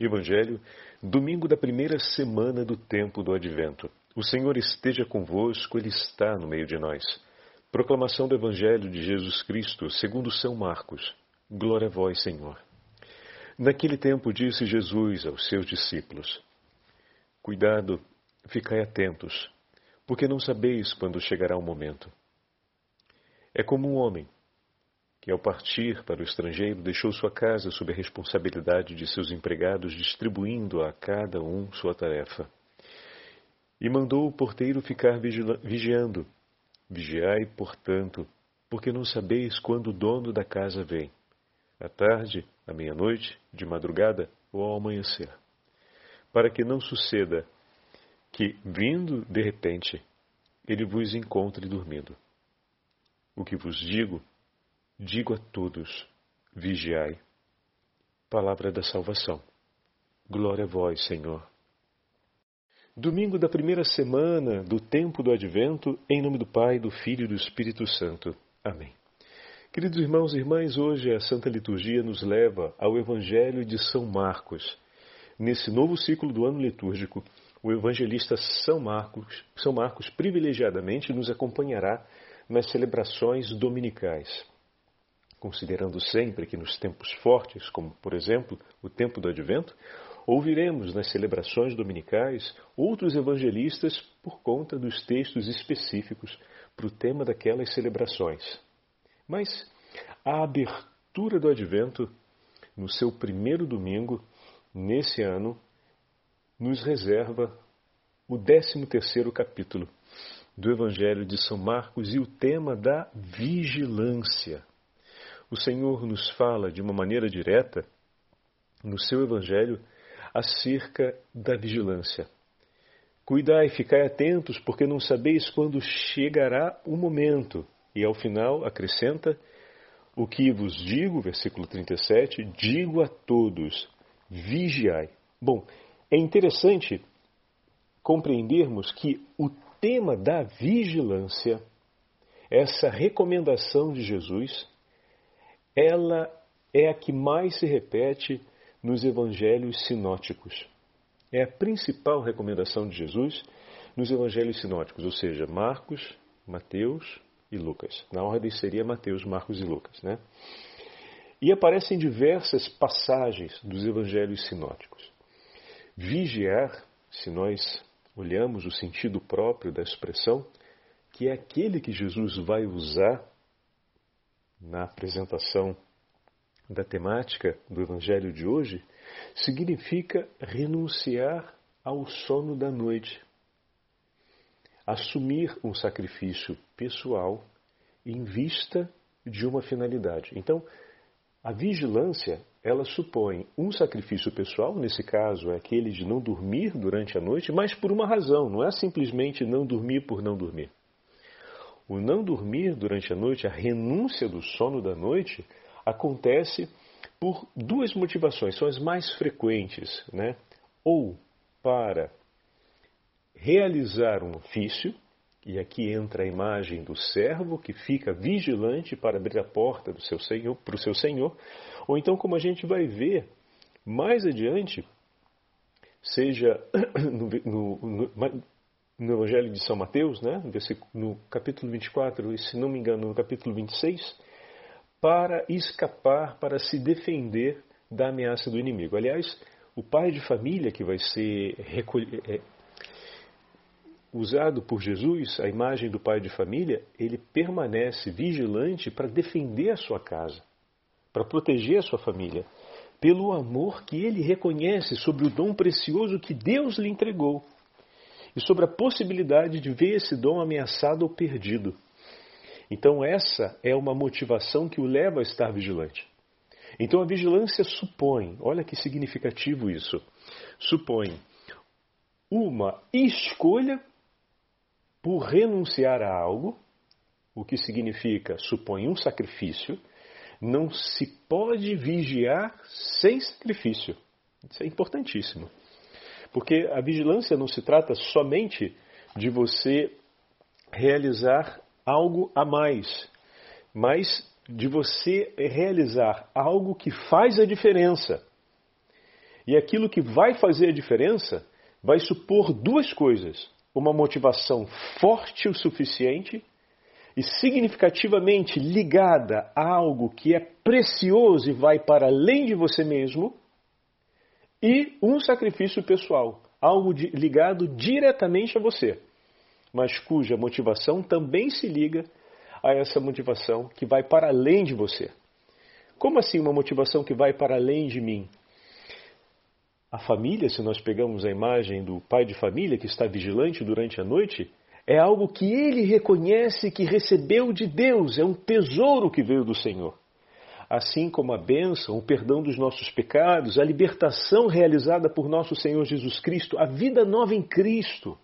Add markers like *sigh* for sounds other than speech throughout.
Evangelho, domingo da primeira semana do tempo do Advento. O Senhor esteja convosco, Ele está no meio de nós. Proclamação do Evangelho de Jesus Cristo, segundo São Marcos. Glória a vós, Senhor. Naquele tempo disse Jesus aos seus discípulos: Cuidado, ficai atentos, porque não sabeis quando chegará o momento. É como um homem que, ao partir para o estrangeiro, deixou sua casa sob a responsabilidade de seus empregados, distribuindo a cada um sua tarefa. E mandou o porteiro ficar vigiando. Vigiai, portanto, porque não sabeis quando o dono da casa vem. À tarde, à meia-noite, de madrugada ou ao amanhecer. Para que não suceda que, vindo de repente, ele vos encontre dormindo. O que vos digo, Digo a todos: vigiai. Palavra da salvação. Glória a vós, Senhor. Domingo da primeira semana do tempo do advento, em nome do Pai, do Filho e do Espírito Santo. Amém. Queridos irmãos e irmãs, hoje a Santa Liturgia nos leva ao Evangelho de São Marcos. Nesse novo ciclo do ano litúrgico, o evangelista São Marcos, São Marcos privilegiadamente nos acompanhará nas celebrações dominicais considerando sempre que nos tempos fortes, como por exemplo o tempo do advento, ouviremos nas celebrações dominicais outros evangelistas por conta dos textos específicos para o tema daquelas celebrações. Mas a abertura do advento, no seu primeiro domingo, nesse ano, nos reserva o 13 terceiro capítulo do Evangelho de São Marcos e o tema da vigilância o Senhor nos fala de uma maneira direta, no seu Evangelho, acerca da vigilância. Cuidai, ficai atentos, porque não sabeis quando chegará o momento. E ao final acrescenta: O que vos digo, versículo 37, digo a todos: vigiai. Bom, é interessante compreendermos que o tema da vigilância, essa recomendação de Jesus, ela é a que mais se repete nos evangelhos sinóticos. É a principal recomendação de Jesus nos evangelhos sinóticos, ou seja, Marcos, Mateus e Lucas. Na ordem seria Mateus, Marcos e Lucas, né? E aparece em diversas passagens dos evangelhos sinóticos. Vigiar, se nós olhamos o sentido próprio da expressão, que é aquele que Jesus vai usar na apresentação da temática do Evangelho de hoje, significa renunciar ao sono da noite, assumir um sacrifício pessoal em vista de uma finalidade. Então, a vigilância, ela supõe um sacrifício pessoal, nesse caso é aquele de não dormir durante a noite, mas por uma razão, não é simplesmente não dormir por não dormir. O não dormir durante a noite, a renúncia do sono da noite, acontece por duas motivações, são as mais frequentes, né? Ou para realizar um ofício, e aqui entra a imagem do servo que fica vigilante para abrir a porta do seu senhor, para o seu senhor, ou então, como a gente vai ver mais adiante, seja *clears throat* no, no, no, no Evangelho de São Mateus, né, no capítulo 24, e se não me engano, no capítulo 26, para escapar, para se defender da ameaça do inimigo. Aliás, o pai de família que vai ser é, usado por Jesus, a imagem do pai de família, ele permanece vigilante para defender a sua casa, para proteger a sua família, pelo amor que ele reconhece sobre o dom precioso que Deus lhe entregou e sobre a possibilidade de ver esse dom ameaçado ou perdido. Então, essa é uma motivação que o leva a estar vigilante. Então, a vigilância supõe, olha que significativo isso, supõe uma escolha por renunciar a algo, o que significa, supõe um sacrifício. Não se pode vigiar sem sacrifício. Isso é importantíssimo. Porque a vigilância não se trata somente de você realizar algo a mais, mas de você realizar algo que faz a diferença. E aquilo que vai fazer a diferença vai supor duas coisas: uma motivação forte o suficiente e significativamente ligada a algo que é precioso e vai para além de você mesmo, e um sacrifício pessoal, algo de, ligado diretamente a você, mas cuja motivação também se liga a essa motivação que vai para além de você. Como assim uma motivação que vai para além de mim? A família, se nós pegamos a imagem do pai de família que está vigilante durante a noite, é algo que ele reconhece que recebeu de Deus, é um tesouro que veio do Senhor. Assim como a bênção, o perdão dos nossos pecados, a libertação realizada por nosso Senhor Jesus Cristo, a vida nova em Cristo.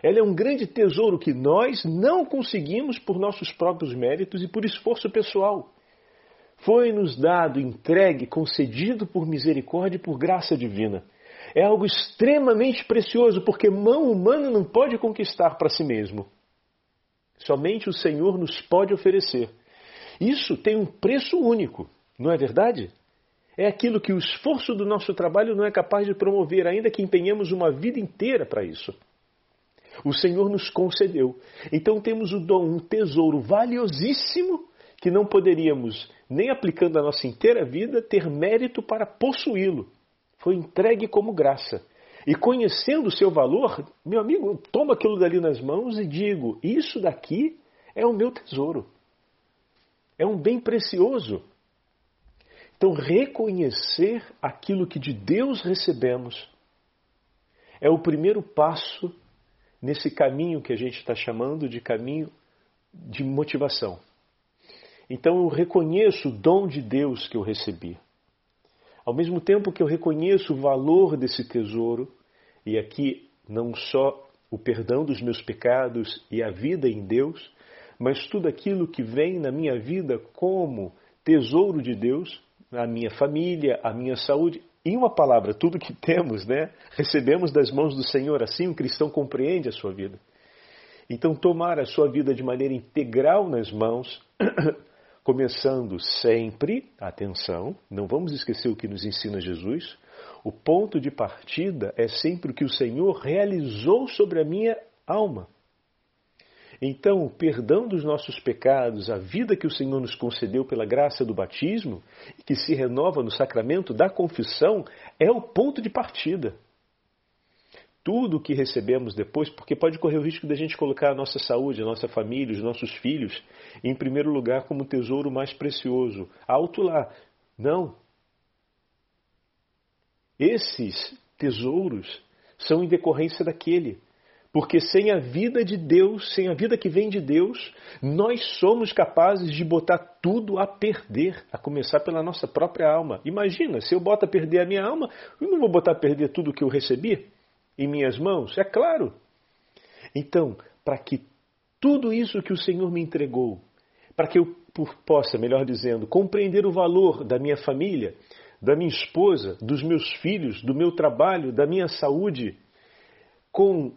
Ela é um grande tesouro que nós não conseguimos por nossos próprios méritos e por esforço pessoal. Foi-nos dado, entregue, concedido por misericórdia e por graça divina. É algo extremamente precioso, porque mão humana não pode conquistar para si mesmo. Somente o Senhor nos pode oferecer. Isso tem um preço único, não é verdade? É aquilo que o esforço do nosso trabalho não é capaz de promover, ainda que empenhemos uma vida inteira para isso. O Senhor nos concedeu. Então temos o dom, um tesouro valiosíssimo que não poderíamos, nem aplicando a nossa inteira vida, ter mérito para possuí-lo. Foi entregue como graça. E conhecendo o seu valor, meu amigo, toma aquilo dali nas mãos e digo: Isso daqui é o meu tesouro. É um bem precioso. Então, reconhecer aquilo que de Deus recebemos é o primeiro passo nesse caminho que a gente está chamando de caminho de motivação. Então eu reconheço o dom de Deus que eu recebi. Ao mesmo tempo que eu reconheço o valor desse tesouro, e aqui não só o perdão dos meus pecados e a vida em Deus, mas tudo aquilo que vem na minha vida como tesouro de Deus, a minha família, a minha saúde, em uma palavra, tudo que temos, né, recebemos das mãos do Senhor, assim o cristão compreende a sua vida. Então, tomar a sua vida de maneira integral nas mãos *coughs* começando sempre, atenção, não vamos esquecer o que nos ensina Jesus, o ponto de partida é sempre o que o Senhor realizou sobre a minha alma. Então, o perdão dos nossos pecados, a vida que o Senhor nos concedeu pela graça do batismo, que se renova no sacramento da confissão, é o ponto de partida tudo o que recebemos depois, porque pode correr o risco de a gente colocar a nossa saúde, a nossa família, os nossos filhos em primeiro lugar como tesouro mais precioso. Alto lá. Não. Esses tesouros são em decorrência daquele. Porque sem a vida de Deus, sem a vida que vem de Deus, nós somos capazes de botar tudo a perder, a começar pela nossa própria alma. Imagina, se eu boto a perder a minha alma, eu não vou botar a perder tudo que eu recebi? em minhas mãos? É claro. Então, para que tudo isso que o Senhor me entregou, para que eu possa, melhor dizendo, compreender o valor da minha família, da minha esposa, dos meus filhos, do meu trabalho, da minha saúde, com,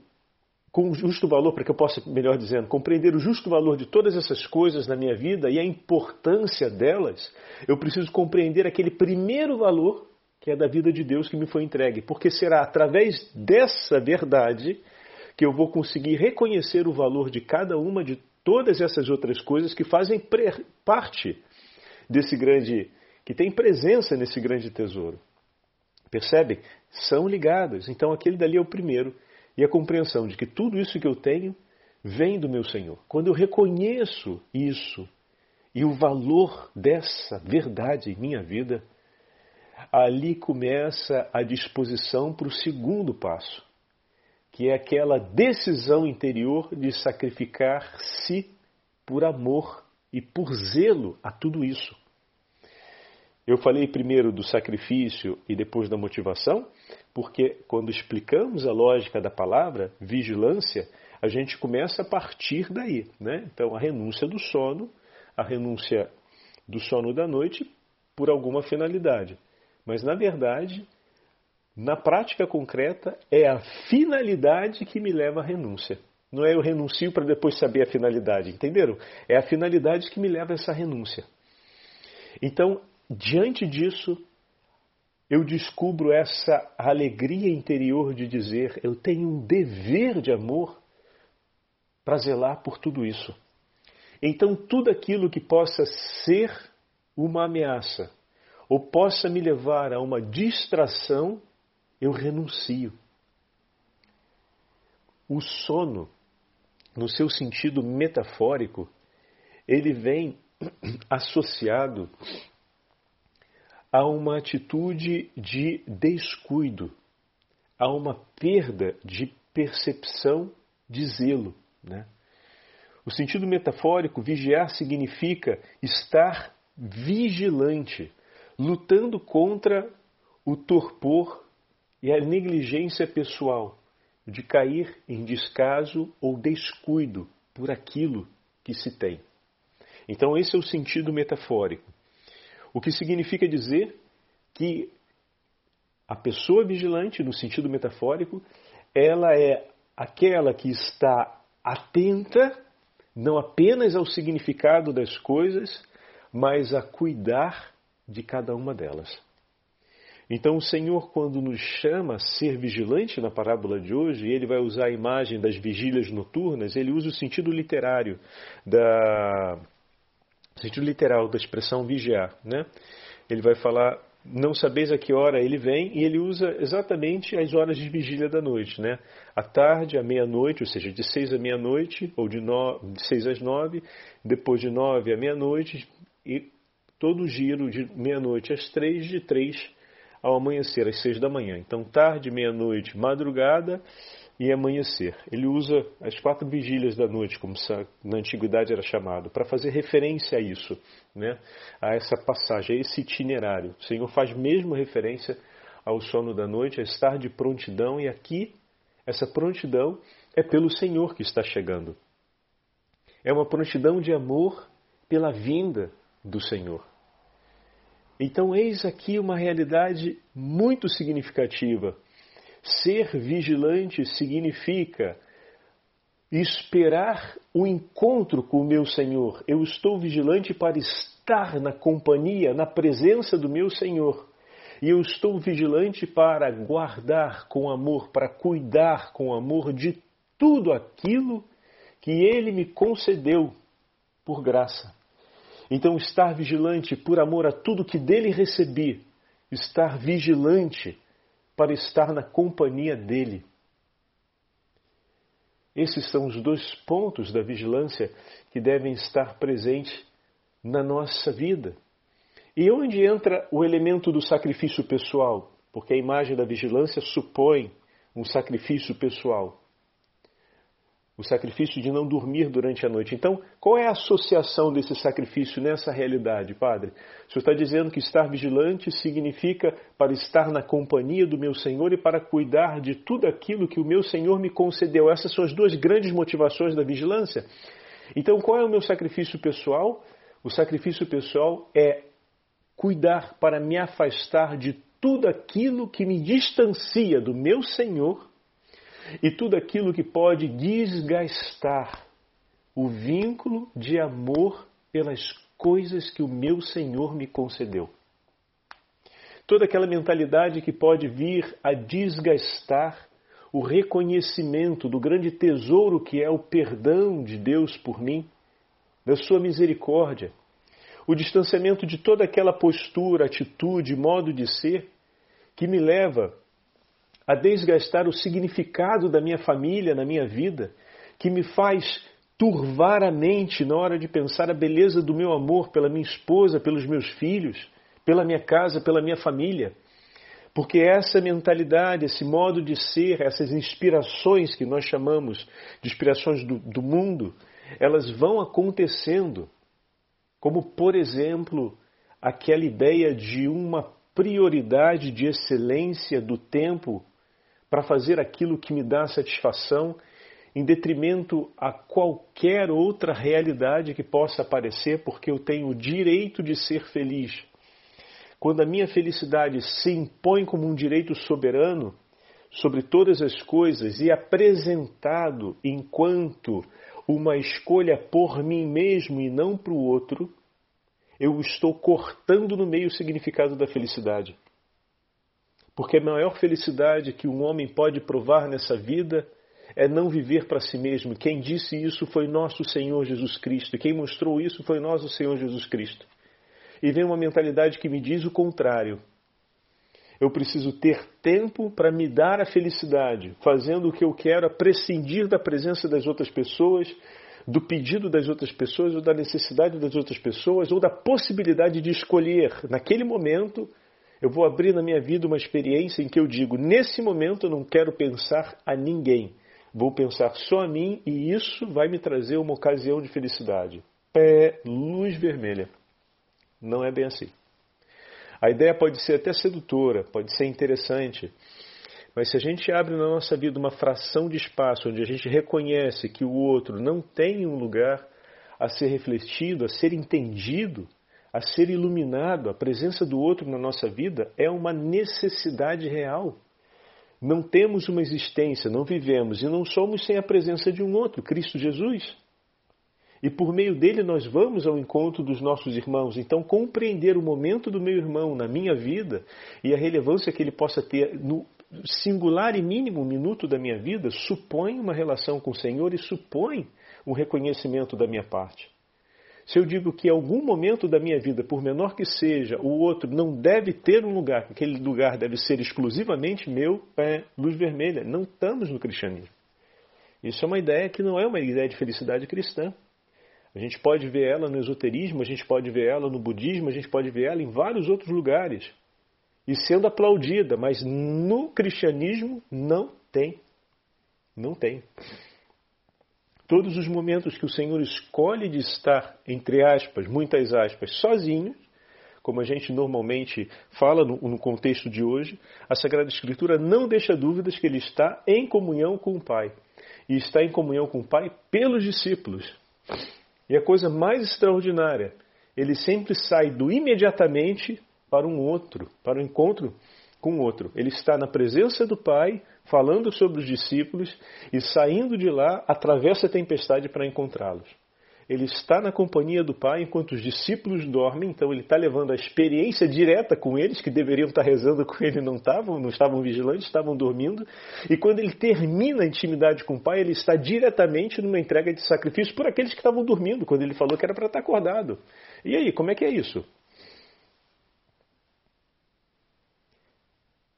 com justo valor, para que eu possa, melhor dizendo, compreender o justo valor de todas essas coisas na minha vida e a importância delas, eu preciso compreender aquele primeiro valor que é da vida de Deus que me foi entregue, porque será através dessa verdade que eu vou conseguir reconhecer o valor de cada uma de todas essas outras coisas que fazem parte desse grande, que tem presença nesse grande tesouro. Percebe? São ligadas. Então aquele dali é o primeiro. E a compreensão de que tudo isso que eu tenho vem do meu Senhor. Quando eu reconheço isso e o valor dessa verdade em minha vida, ali começa a disposição para o segundo passo, que é aquela decisão interior de sacrificar-se por amor e por zelo a tudo isso. Eu falei primeiro do sacrifício e depois da motivação, porque quando explicamos a lógica da palavra vigilância, a gente começa a partir daí. Né? Então, a renúncia do sono, a renúncia do sono da noite por alguma finalidade. Mas, na verdade, na prática concreta, é a finalidade que me leva à renúncia. Não é eu renuncio para depois saber a finalidade, entenderam? É a finalidade que me leva a essa renúncia. Então, diante disso, eu descubro essa alegria interior de dizer: eu tenho um dever de amor para zelar por tudo isso. Então, tudo aquilo que possa ser uma ameaça ou possa me levar a uma distração, eu renuncio. O sono, no seu sentido metafórico, ele vem *clears throat* associado a uma atitude de descuido, a uma perda de percepção de zelo. Né? O sentido metafórico, vigiar significa estar vigilante, lutando contra o torpor e a negligência pessoal, de cair em descaso ou descuido por aquilo que se tem. Então, esse é o sentido metafórico. O que significa dizer que a pessoa vigilante, no sentido metafórico, ela é aquela que está atenta não apenas ao significado das coisas, mas a cuidar de cada uma delas. Então, o Senhor, quando nos chama a ser vigilante na parábola de hoje, ele vai usar a imagem das vigílias noturnas, ele usa o sentido literário da sentido literal da expressão vigiar, né? Ele vai falar não sabeis a que hora ele vem, e ele usa exatamente as horas de vigília da noite, né? À tarde, à meia-noite, ou seja, de seis à meia-noite, ou de, no... de seis às nove, depois de nove à meia-noite, e todo o giro de meia-noite às três, de três ao amanhecer, às seis da manhã. Então, tarde, meia-noite, madrugada e amanhecer. Ele usa as quatro vigílias da noite, como na antiguidade era chamado, para fazer referência a isso, né? a essa passagem, a esse itinerário. O Senhor faz mesmo referência ao sono da noite, a estar de prontidão, e aqui essa prontidão é pelo Senhor que está chegando. É uma prontidão de amor pela vinda do Senhor. Então, eis aqui uma realidade muito significativa Ser vigilante significa esperar o encontro com o meu Senhor. Eu estou vigilante para estar na companhia, na presença do meu Senhor. E eu estou vigilante para guardar com amor, para cuidar com amor de tudo aquilo que Ele me concedeu por graça. Então, estar vigilante por amor a tudo que dele recebi, estar vigilante para estar na companhia dele. Esses são os dois pontos da vigilância que devem estar presentes na nossa vida. E onde entra o elemento do sacrifício pessoal? Porque a imagem da vigilância supõe um sacrifício pessoal o sacrifício de não dormir durante a noite. Então, qual é a associação desse sacrifício nessa realidade, Padre? O senhor está dizendo que estar vigilante significa para estar na companhia do meu Senhor e para cuidar de tudo aquilo que o meu Senhor me concedeu. Essas são as duas grandes motivações da vigilância. Então, qual é o meu sacrifício pessoal? O sacrifício pessoal é cuidar para me afastar de tudo aquilo que me distancia do meu Senhor e tudo aquilo que pode desgastar o vínculo de amor pelas coisas que o meu Senhor me concedeu. Toda aquela mentalidade que pode vir a desgastar o reconhecimento do grande tesouro que é o perdão de Deus por mim, da sua misericórdia, o distanciamento de toda aquela postura, atitude, modo de ser que me leva a desgastar o significado da minha família na minha vida, que me faz turvar a mente na hora de pensar a beleza do meu amor pela minha esposa, pelos meus filhos, pela minha casa, pela minha família. Porque essa mentalidade, esse modo de ser, essas inspirações que nós chamamos de inspirações do, do mundo, elas vão acontecendo. Como, por exemplo, aquela ideia de uma prioridade de excelência do tempo para fazer aquilo que me dá satisfação, em detrimento a qualquer outra realidade que possa aparecer, porque eu tenho o direito de ser feliz. Quando a minha felicidade se impõe como um direito soberano sobre todas as coisas e apresentado enquanto uma escolha por mim mesmo e não para o outro, eu estou cortando no meio o significado da felicidade. Porque a maior felicidade que um homem pode provar nessa vida é não viver para si mesmo. Quem disse isso foi nosso Senhor Jesus Cristo. Quem mostrou isso foi nosso Senhor Jesus Cristo. E vem uma mentalidade que me diz o contrário. Eu preciso ter tempo para me dar a felicidade, fazendo o que eu quero, a prescindir da presença das outras pessoas, do pedido das outras pessoas, ou da necessidade das outras pessoas, ou da possibilidade de escolher, naquele momento, eu vou abrir na minha vida uma experiência em que eu digo: nesse momento eu não quero pensar a ninguém, vou pensar só a mim e isso vai me trazer uma ocasião de felicidade. Pé, luz vermelha. Não é bem assim. A ideia pode ser até sedutora, pode ser interessante, mas se a gente abre na nossa vida uma fração de espaço onde a gente reconhece que o outro não tem um lugar a ser refletido, a ser entendido, a ser iluminado, a presença do outro na nossa vida é uma necessidade real. Não temos uma existência, não vivemos e não somos sem a presença de um outro, Cristo Jesus. E por meio dele nós vamos ao encontro dos nossos irmãos. Então, compreender o momento do meu irmão na minha vida e a relevância que ele possa ter no singular e mínimo minuto da minha vida supõe uma relação com o Senhor e supõe um reconhecimento da minha parte. Se eu digo que em algum momento da minha vida, por menor que seja, o outro não deve ter um lugar, que aquele lugar deve ser exclusivamente meu, é luz vermelha. Não estamos no cristianismo. Isso é uma ideia que não é uma ideia de felicidade cristã. A gente pode ver ela no esoterismo, a gente pode ver ela no budismo, a gente pode ver ela em vários outros lugares. E sendo aplaudida, mas no cristianismo não tem. Não tem. Todos os momentos que o Senhor escolhe de estar, entre aspas, muitas aspas, sozinho, como a gente normalmente fala no, no, contexto de hoje, a Sagrada Escritura não deixa dúvidas que ele está em comunhão com o Pai. E está em comunhão com o Pai pelos discípulos. E a coisa mais extraordinária, ele sempre sai do imediatamente para um outro, para o um encontro com o outro. Ele está na presença do Pai, falando sobre os discípulos e saindo de lá, atravessa a tempestade para encontrá-los. Ele está na companhia do Pai enquanto os discípulos dormem, então ele está levando a experiência direta com eles, que deveriam estar rezando com ele não estavam, não estavam vigilantes, estavam dormindo. E quando ele termina a intimidade com o Pai, ele está diretamente numa entrega de sacrifício por aqueles que estavam dormindo, quando ele falou que era para estar acordado. E aí, como é que é isso?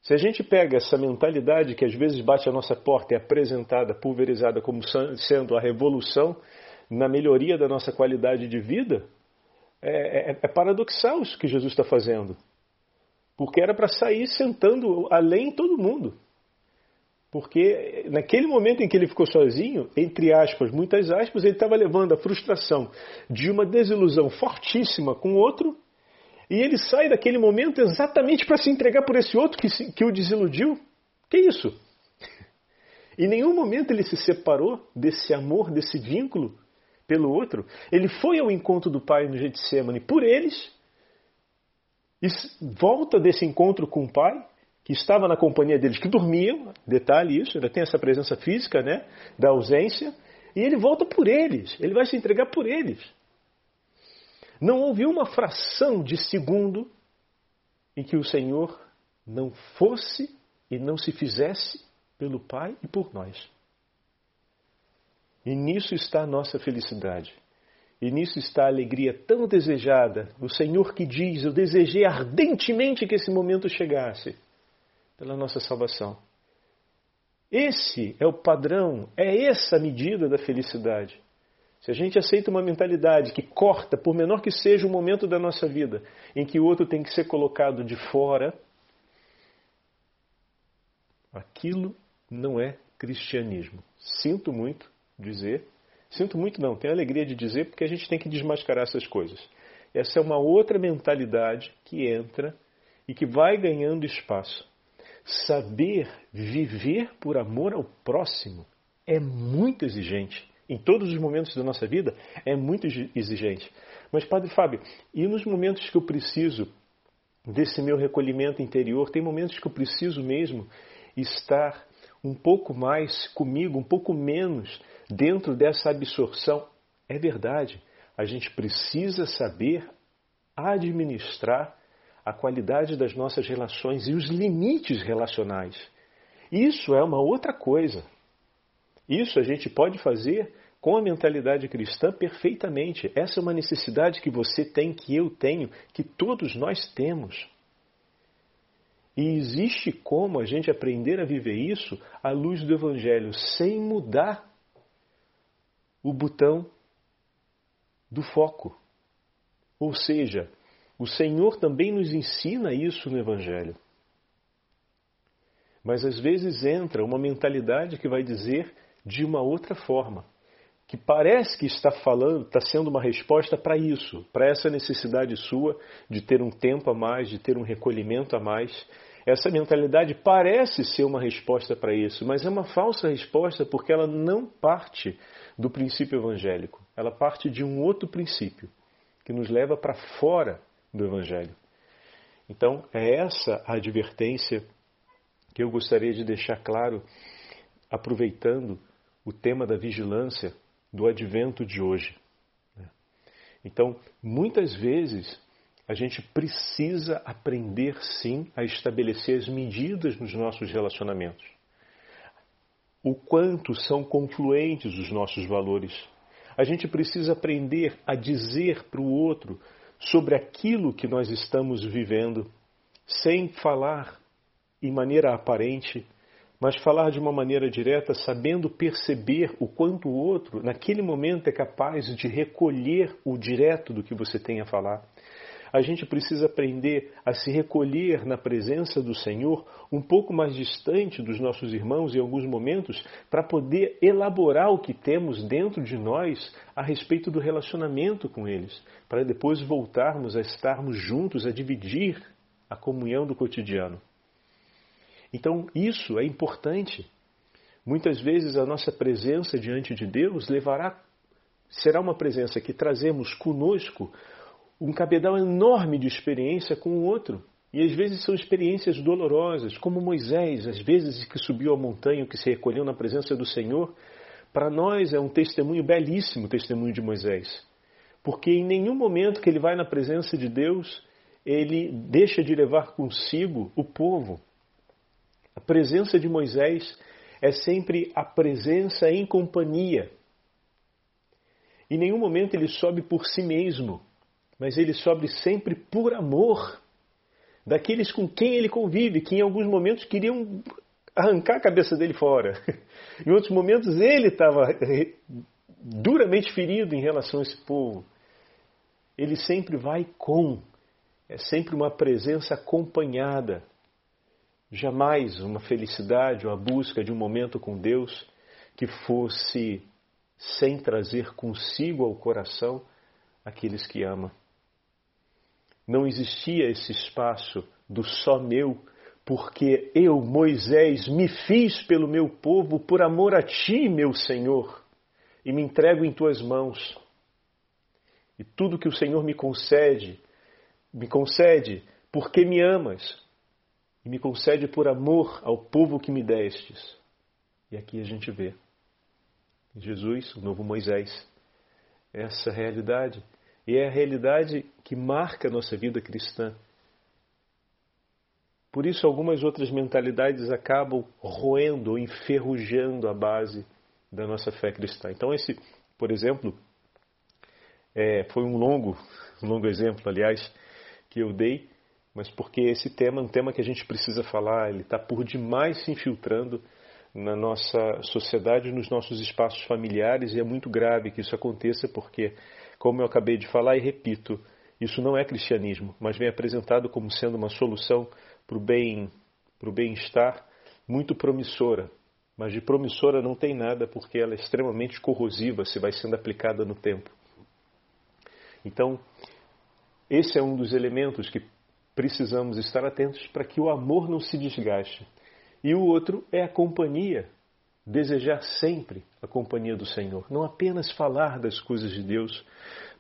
Se a gente pega essa mentalidade que às vezes bate a nossa porta e é apresentada, pulverizada como sendo a revolução na melhoria da nossa qualidade de vida, é, é, é paradoxal isso que Jesus está fazendo. Porque era para sair sentando além todo mundo. Porque naquele momento em que ele ficou sozinho, entre aspas, muitas aspas, ele estava levando a frustração de uma desilusão fortíssima com o outro, e ele sai daquele momento exatamente para se entregar por esse outro que, se, que o desiludiu. Que isso? Em nenhum momento ele se separou desse amor, desse vínculo pelo outro. Ele foi ao encontro do Pai no Getsemane por eles, e volta desse encontro com o Pai, que estava na companhia deles, que dormiam, detalhe isso, ainda tem essa presença física né, da ausência, e ele volta por eles, ele vai se entregar por eles. Não houve uma fração de segundo em que o Senhor não fosse e não se fizesse pelo Pai e por nós. E nisso está a nossa felicidade. E nisso está a alegria tão desejada. O Senhor que diz: Eu desejei ardentemente que esse momento chegasse pela nossa salvação. Esse é o padrão, é essa a medida da felicidade. Se a gente aceita uma mentalidade que corta, por menor que seja o momento da nossa vida, em que o outro tem que ser colocado de fora, aquilo não é cristianismo. Sinto muito, dizer. Sinto muito não, tenho alegria de dizer porque a gente tem que desmascarar essas coisas. Essa é uma outra mentalidade que entra e que vai ganhando espaço. Saber viver por amor ao próximo é muito exigente. Em todos os momentos da nossa vida é muito exigente. Mas, Padre Fábio, e nos momentos que eu preciso desse meu recolhimento interior, tem momentos que eu preciso mesmo estar um pouco mais comigo, um pouco menos dentro dessa absorção. É verdade, a gente precisa saber administrar a qualidade das nossas relações e os limites relacionais. Isso é uma outra coisa. Isso a gente pode fazer com a mentalidade cristã perfeitamente. Essa é uma necessidade que você tem, que eu tenho, que todos nós temos. E existe como a gente aprender a viver isso à luz do Evangelho, sem mudar o botão do foco. Ou seja, o Senhor também nos ensina isso no Evangelho. Mas às vezes entra uma mentalidade que vai dizer de uma outra forma, que parece que está falando, está sendo uma resposta para isso, para essa necessidade sua de ter um tempo a mais, de ter um recolhimento a mais. Essa mentalidade parece ser uma resposta para isso, mas é uma falsa resposta porque ela não parte do princípio evangélico, ela parte de um outro princípio que nos leva para fora do Evangelho. Então, é essa a advertência que eu gostaria de deixar claro, aproveitando o tema da vigilância do advento de hoje. Então, muitas vezes, a gente precisa aprender sim a estabelecer as medidas nos nossos relacionamentos. O quanto são confluentes os nossos valores. A gente precisa aprender a dizer para o outro sobre aquilo que nós estamos vivendo, sem falar em maneira aparente, mas falar de uma maneira direta, sabendo perceber o quanto o outro, naquele momento, é capaz de recolher o direto do que você tem a falar a gente precisa aprender a se recolher na presença do Senhor, um pouco mais distante dos nossos irmãos em alguns momentos, para poder elaborar o que temos dentro de nós a respeito do relacionamento com eles, para depois voltarmos a estarmos juntos, a dividir a comunhão do cotidiano. Então, isso é importante. Muitas vezes a nossa presença diante de Deus levará será uma presença que trazemos conosco um cabedal enorme de experiência com o outro. E às vezes são experiências dolorosas, como Moisés, às vezes que subiu a montanha, que se recolheu na presença do Senhor. Para nós é um testemunho belíssimo, o testemunho de Moisés. Porque em nenhum momento que ele vai na presença de Deus, ele deixa de levar consigo o povo. A presença de Moisés é sempre a presença em companhia. Em nenhum momento ele sobe por si mesmo mas ele sobe sempre por amor daqueles com quem ele convive, que em alguns momentos queriam arrancar a cabeça dele fora. *laughs* Em outros momentos ele estava duramente ferido em relação a esse povo. Ele sempre vai com, é sempre uma presença acompanhada, jamais uma felicidade ou a busca de um momento com Deus que fosse sem trazer consigo ao coração aqueles que ama. Não existia esse espaço do só meu, porque eu, Moisés, me fiz pelo meu povo por amor a ti, meu Senhor, e me entrego em tuas mãos. E tudo que o Senhor me concede, me concede porque me amas, e me concede por amor ao povo que me destes. E aqui a gente vê Jesus, o novo Moisés, essa realidade e é a realidade que marca a nossa vida cristã. Por isso, algumas outras mentalidades acabam roendo ou enferrujando a base da nossa fé cristã. Então, esse, por exemplo, é, foi um longo, um longo exemplo, aliás, que eu dei, mas porque esse tema é um tema que a gente precisa falar, ele está por demais se infiltrando na nossa sociedade, nos nossos espaços familiares, e é muito grave que isso aconteça, porque como eu acabei de falar e repito, isso não é cristianismo, mas vem apresentado como sendo uma solução para o bem, para o bem-estar muito promissora. Mas de promissora não tem nada porque ela é extremamente corrosiva se vai sendo aplicada no tempo. Então, esse é um dos elementos que precisamos estar atentos para que o amor não se desgaste. E o outro é a companhia desejar sempre a companhia do Senhor, não apenas falar das coisas de Deus,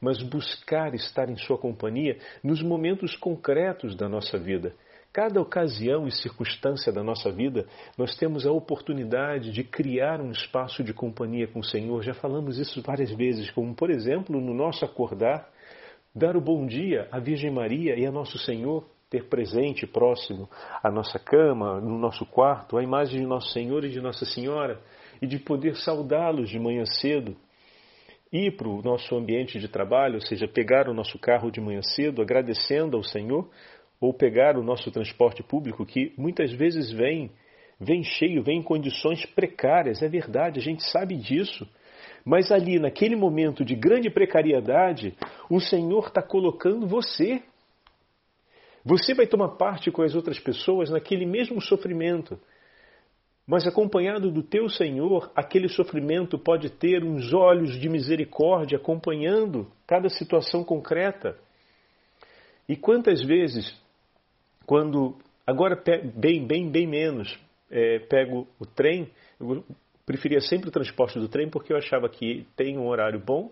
mas buscar estar em Sua companhia nos momentos concretos da nossa vida. Cada ocasião e circunstância da nossa vida, nós temos a oportunidade de criar um espaço de companhia com o Senhor. Já falamos isso várias vezes, como por exemplo no nosso acordar, dar o bom dia à Virgem Maria e a Nosso Senhor ter presente, próximo à nossa cama, no nosso quarto, a imagem de Nosso Senhor e de Nossa Senhora, e de poder saudá-los de manhã cedo, ir para o nosso ambiente de trabalho, ou seja, pegar o nosso carro de manhã cedo, agradecendo ao Senhor, ou pegar o nosso transporte público, que muitas vezes vem, vem cheio, vem em condições precárias, é verdade, a gente sabe disso. Mas ali, naquele momento de grande precariedade, o Senhor está colocando você você vai tomar parte com as outras pessoas naquele mesmo sofrimento. Mas acompanhado do teu Senhor, aquele sofrimento pode ter uns olhos de misericórdia acompanhando cada situação concreta. E quantas vezes, quando agora bem, bem, bem menos, é, pego o trem, preferia sempre o transporte do trem porque eu achava que tem um horário bom,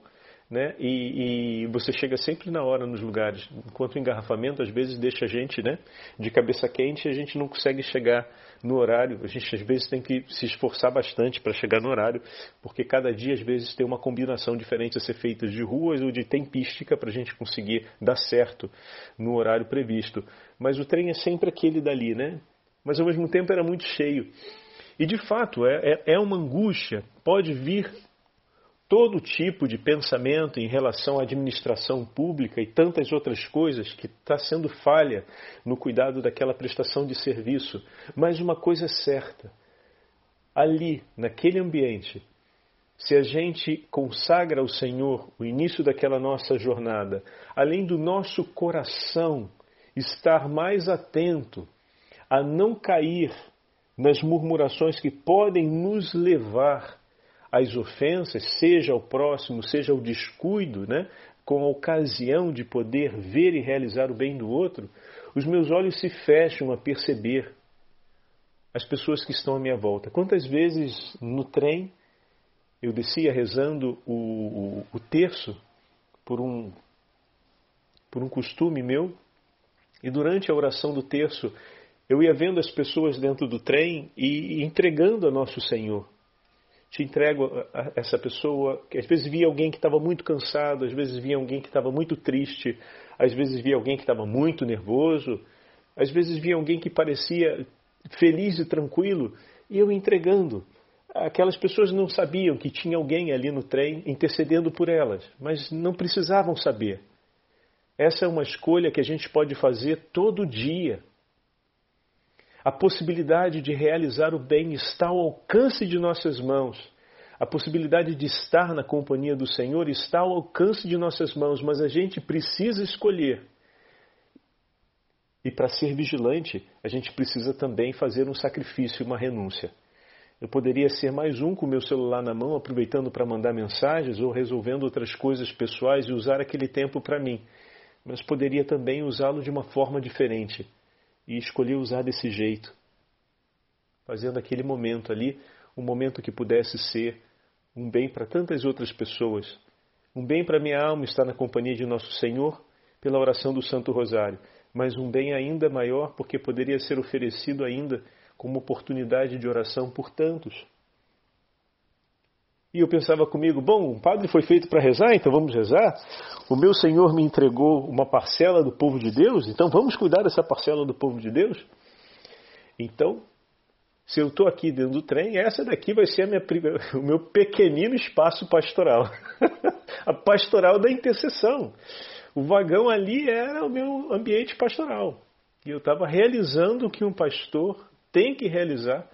né? E, e, você chega sempre na hora nos lugares. Enquanto o engarrafamento às vezes deixa a gente, né, de cabeça quente, a gente não consegue chegar no horário. A gente às vezes tem que se esforçar bastante para chegar no horário, porque cada dia às vezes tem uma combinação diferente a ser feita de ruas ou de tempística para a gente conseguir dar certo no horário previsto. Mas o trem é sempre aquele dali, né? Mas ao mesmo tempo era muito cheio. E de fato é, é, é uma angústia, pode vir todo tipo de pensamento em relação à administração pública e tantas outras coisas que está sendo falha no cuidado daquela prestação de serviço. Mas uma coisa é certa: ali, naquele ambiente, se a gente consagra ao Senhor o início daquela nossa jornada, além do nosso coração estar mais atento a não cair nas murmurações que podem nos levar as ofensas, seja ao próximo, seja o descuido, né, com a ocasião de poder ver e realizar o bem do outro, os meus olhos se fecham a perceber as pessoas que estão à minha volta. Quantas vezes no trem eu descia rezando o, o, o terço por um, por um costume meu, e durante a oração do terço eu ia vendo as pessoas dentro do trem e entregando a Nosso Senhor te entrego a essa pessoa, às vezes via alguém que estava muito cansado, às vezes via alguém que estava muito triste, às vezes via alguém que estava muito nervoso, às vezes via alguém que parecia feliz e tranquilo, e eu entregando. Aquelas pessoas não sabiam que tinha alguém ali no trem intercedendo por elas, mas não precisavam saber. Essa é uma escolha que a gente pode fazer todo dia. A possibilidade de realizar o bem está ao alcance de nossas mãos. A possibilidade de estar na companhia do Senhor está ao alcance de nossas mãos, mas a gente precisa escolher. E para ser vigilante, a gente precisa também fazer um sacrifício, uma renúncia. Eu poderia ser mais um com meu celular na mão, aproveitando para mandar mensagens ou resolvendo outras coisas pessoais e usar aquele tempo para mim. Mas poderia também usá-lo de uma forma diferente e escolhi usar desse jeito, fazendo aquele momento ali um momento que pudesse ser um bem para tantas outras pessoas, um bem para minha alma estar na companhia de nosso Senhor pela oração do Santo Rosário, mas um bem ainda maior porque poderia ser oferecido ainda como oportunidade de oração por tantos. E eu pensava comigo, bom, o padre foi feito para rezar, então vamos rezar. O meu Senhor me entregou uma parcela do povo de Deus, então vamos cuidar dessa parcela do povo de Deus. Então, se eu estou aqui dentro do trem, essa daqui vai ser minha, *laughs* o meu pequenino espaço pastoral. *laughs* a pastoral da intercessão. O vagão ali era o meu ambiente pastoral. E eu estava realizando o que um pastor tem que realizar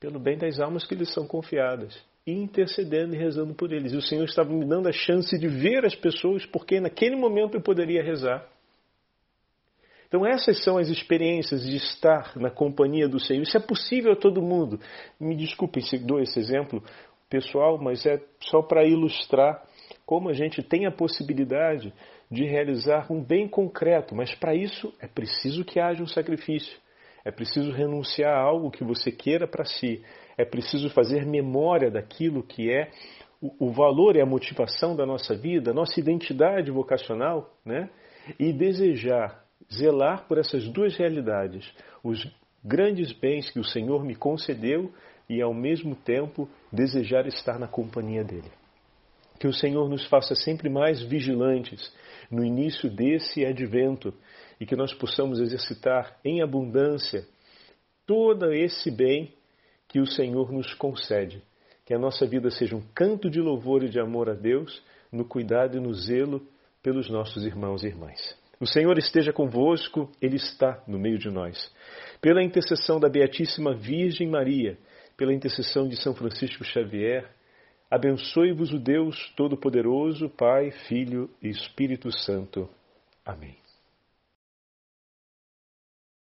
pelo bem das almas que lhe são confiadas intercedendo e rezando por eles. E o Senhor estava me dando a chance de ver as pessoas, porque naquele momento eu poderia rezar. Então, essas são as experiências de estar na companhia do Senhor. Isso é possível a todo mundo. Me desculpem se dou esse exemplo pessoal, mas é só para ilustrar como a gente tem a possibilidade de realizar um bem concreto, mas para isso é preciso que haja um sacrifício. É preciso renunciar a algo que você queira para si é preciso fazer memória daquilo que é o, o valor e a motivação da nossa vida, nossa identidade vocacional, né? e desejar, zelar por essas duas realidades, os grandes bens que o Senhor me concedeu e, ao mesmo tempo, desejar estar na companhia dele. Que o Senhor nos faça sempre mais vigilantes no início desse advento e que nós possamos exercitar em abundância todo esse bem que o Senhor nos concede. Que a nossa vida seja um canto de louvor e de amor a Deus, no cuidado e no zelo pelos nossos irmãos e irmãs. O Senhor esteja convosco, Ele está no meio de nós. Pela intercessão da Beatíssima Virgem Maria, pela intercessão de São Francisco Xavier, abençoe-vos o Deus Todo-Poderoso, Pai, Filho e Espírito Santo. Amém.